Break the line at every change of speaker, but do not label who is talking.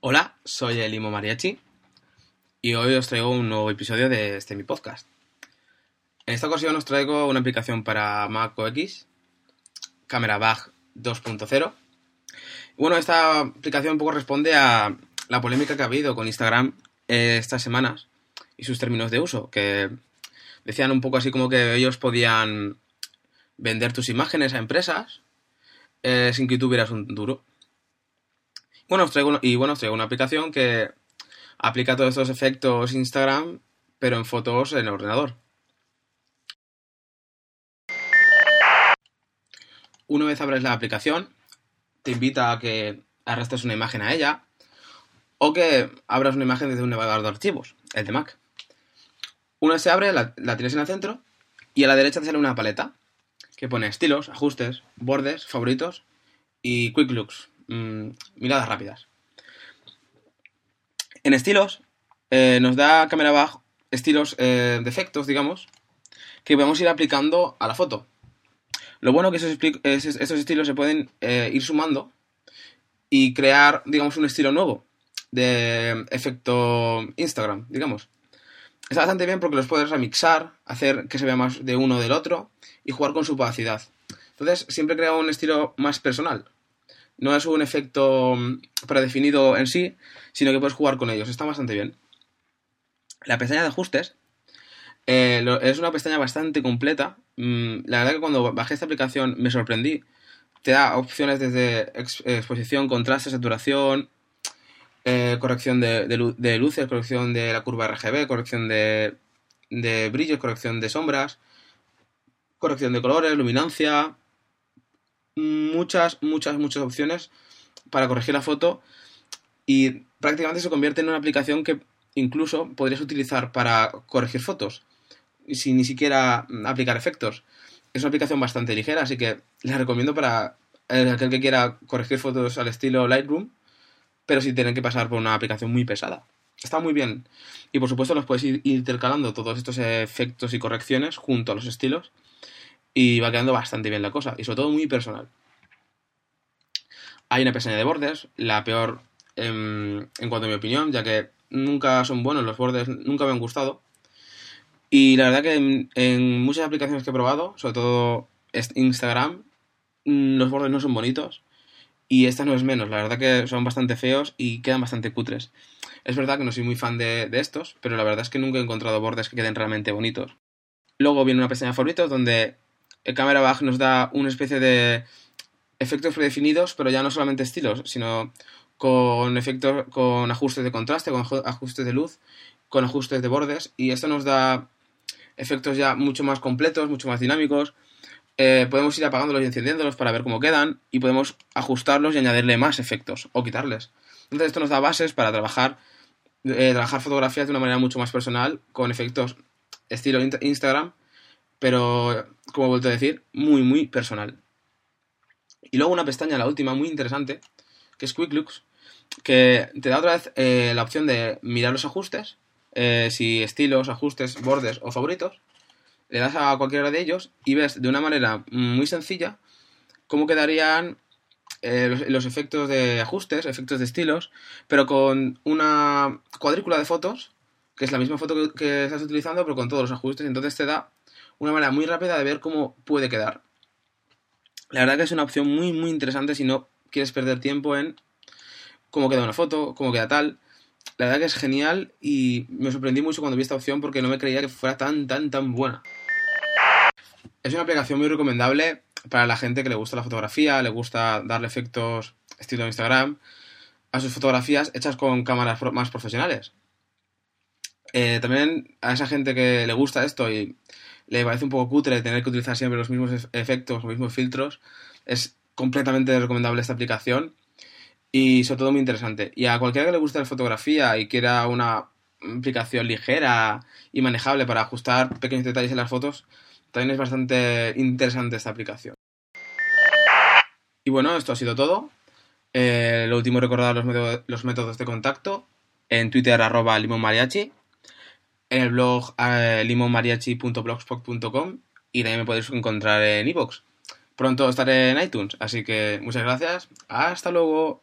Hola, soy el Limo Mariachi y hoy os traigo un nuevo episodio de este mi podcast. En esta ocasión os traigo una aplicación para Mac OS, Camera Bag 2.0. Bueno, esta aplicación un poco responde a la polémica que ha habido con Instagram estas semanas y sus términos de uso, que decían un poco así como que ellos podían vender tus imágenes a empresas eh, sin que tuvieras un duro. Bueno, os traigo, y bueno, os traigo una aplicación que aplica todos estos efectos Instagram, pero en fotos en el ordenador. Una vez abres la aplicación, te invita a que arrastres una imagen a ella o que abras una imagen desde un navegador de archivos, el de Mac. Una se abre, la, la tienes en el centro y a la derecha te sale una paleta que pone estilos, ajustes, bordes, favoritos y quick looks, mm, miradas rápidas. En estilos, eh, nos da cámara bajo estilos eh, de efectos, digamos, que podemos ir aplicando a la foto. Lo bueno que esos, estilos se pueden eh, ir sumando y crear, digamos, un estilo nuevo de efecto Instagram, digamos. Está bastante bien porque los puedes remixar, hacer que se vea más de uno del otro y jugar con su opacidad. Entonces, siempre crea un estilo más personal. No es un efecto mm, predefinido en sí, sino que puedes jugar con ellos. Está bastante bien. La pestaña de ajustes eh, es una pestaña bastante completa. Mm, la verdad que cuando bajé esta aplicación me sorprendí. Te da opciones desde ex- exposición, contraste, saturación, eh, corrección de, de luces, corrección de la curva RGB, corrección de, de brillos, corrección de sombras, corrección de colores, luminancia, muchas, muchas, muchas opciones para corregir la foto y prácticamente se convierte en una aplicación que incluso podrías utilizar para corregir fotos sin ni siquiera mm, aplicar efectos. Es una aplicación bastante ligera, así que la recomiendo para eh, aquel que quiera corregir fotos al estilo Lightroom, pero sin tener que pasar por una aplicación muy pesada. Está muy bien. Y por supuesto los puedes ir intercalando todos estos efectos y correcciones junto a los estilos y va quedando bastante bien la cosa y sobre todo muy personal. Hay una pestaña de bordes, la peor em, en cuanto a mi opinión, ya que nunca son buenos los bordes, nunca me han gustado. Y la verdad que en, muchas aplicaciones que he probado, sobre todo Instagram, mm, los bordes no son bonitos. Y esta no es menos, la verdad que son bastante feos y quedan bastante cutres. Es verdad que no soy muy fan de, de estos, pero la verdad es que nunca he encontrado bordes que queden realmente bonitos. Luego viene una pestaña de favoritos donde el Camera Bag nos da una especie de efectos predefinidos, pero ya no solamente estilos, sino con efectos, con ajustes de contraste, con aju- ajustes de luz, con ajustes de bordes, y esto nos da efectos ya mucho más completos, mucho más dinámicos. Eh, podemos ir apagándolos y encendiéndolos para ver cómo quedan, y podemos ajustarlos y añadirle más efectos, o quitarles. Entonces esto nos da bases para trabajar, eh, trabajar fotografías de una manera mucho más personal, con efectos estilo Insta- Instagram, pero, como he vuelto a decir, muy, muy personal. Y luego una pestaña, la última, muy interesante, que es Quick Looks, que te da otra vez eh, la opción de mirar los ajustes, eh, si estilos, ajustes, bordes o favoritos, le das a cualquiera de ellos y ves de una manera muy sencilla cómo quedarían eh, los, efectos de ajustes, efectos de estilos, pero con una cuadrícula de fotos, que es la misma foto que, que estás utilizando, pero con todos los ajustes, entonces te da una manera muy rápida de ver cómo puede quedar. La verdad que es una opción muy, muy interesante si no quieres perder tiempo en cómo queda una foto, cómo queda tal. La verdad que es genial y me sorprendí mucho cuando vi esta opción porque no me creía que fuera tan, tan, tan buena. es una aplicación muy recomendable para la gente que le gusta la fotografía, le gusta darle efectos estilo Instagram a sus fotografías hechas con cámaras más profesionales. Eh, también a esa gente que le gusta esto y le parece un poco cutre tener que utilizar siempre los mismos efectos, los mismos filtros, es completamente recomendable esta aplicación y sobre todo muy interesante. Y a cualquiera que le guste la fotografía y quiera una aplicación ligera y manejable para ajustar pequeños detalles en las fotos, también es bastante interesante esta aplicación. Y bueno, esto ha sido todo. Eh, lo último, recordar los, métodos, los métodos de contacto. En Twitter, arroba limonmariachi. En el blog eh, limonmariachi.blogspot.com. Y también me podéis encontrar en iVoox. Pronto estaré en iTunes, así que muchas gracias. Hasta luego.